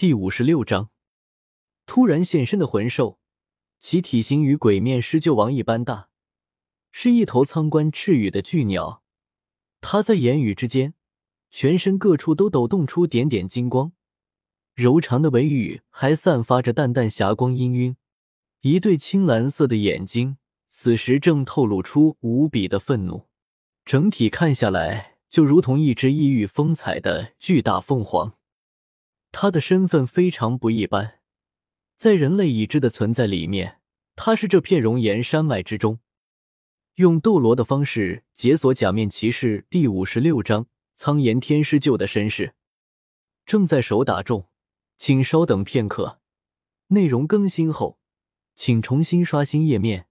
第五十六章，突然现身的魂兽，其体型与鬼面狮鹫王一般大，是一头苍冠赤羽的巨鸟。它在言语之间，全身各处都抖动出点点金光，柔长的尾羽还散发着淡淡霞光氤氲，一对青蓝色的眼睛此时正透露出无比的愤怒。整体看下来，就如同一只异域风采的巨大凤凰。他的身份非常不一般，在人类已知的存在里面，他是这片熔岩山脉之中。用斗罗的方式解锁假面骑士第五十六章苍炎天师鹫的身世，正在手打中，请稍等片刻。内容更新后，请重新刷新页面，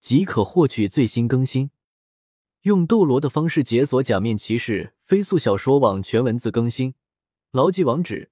即可获取最新更新。用斗罗的方式解锁假面骑士飞速小说网全文字更新，牢记网址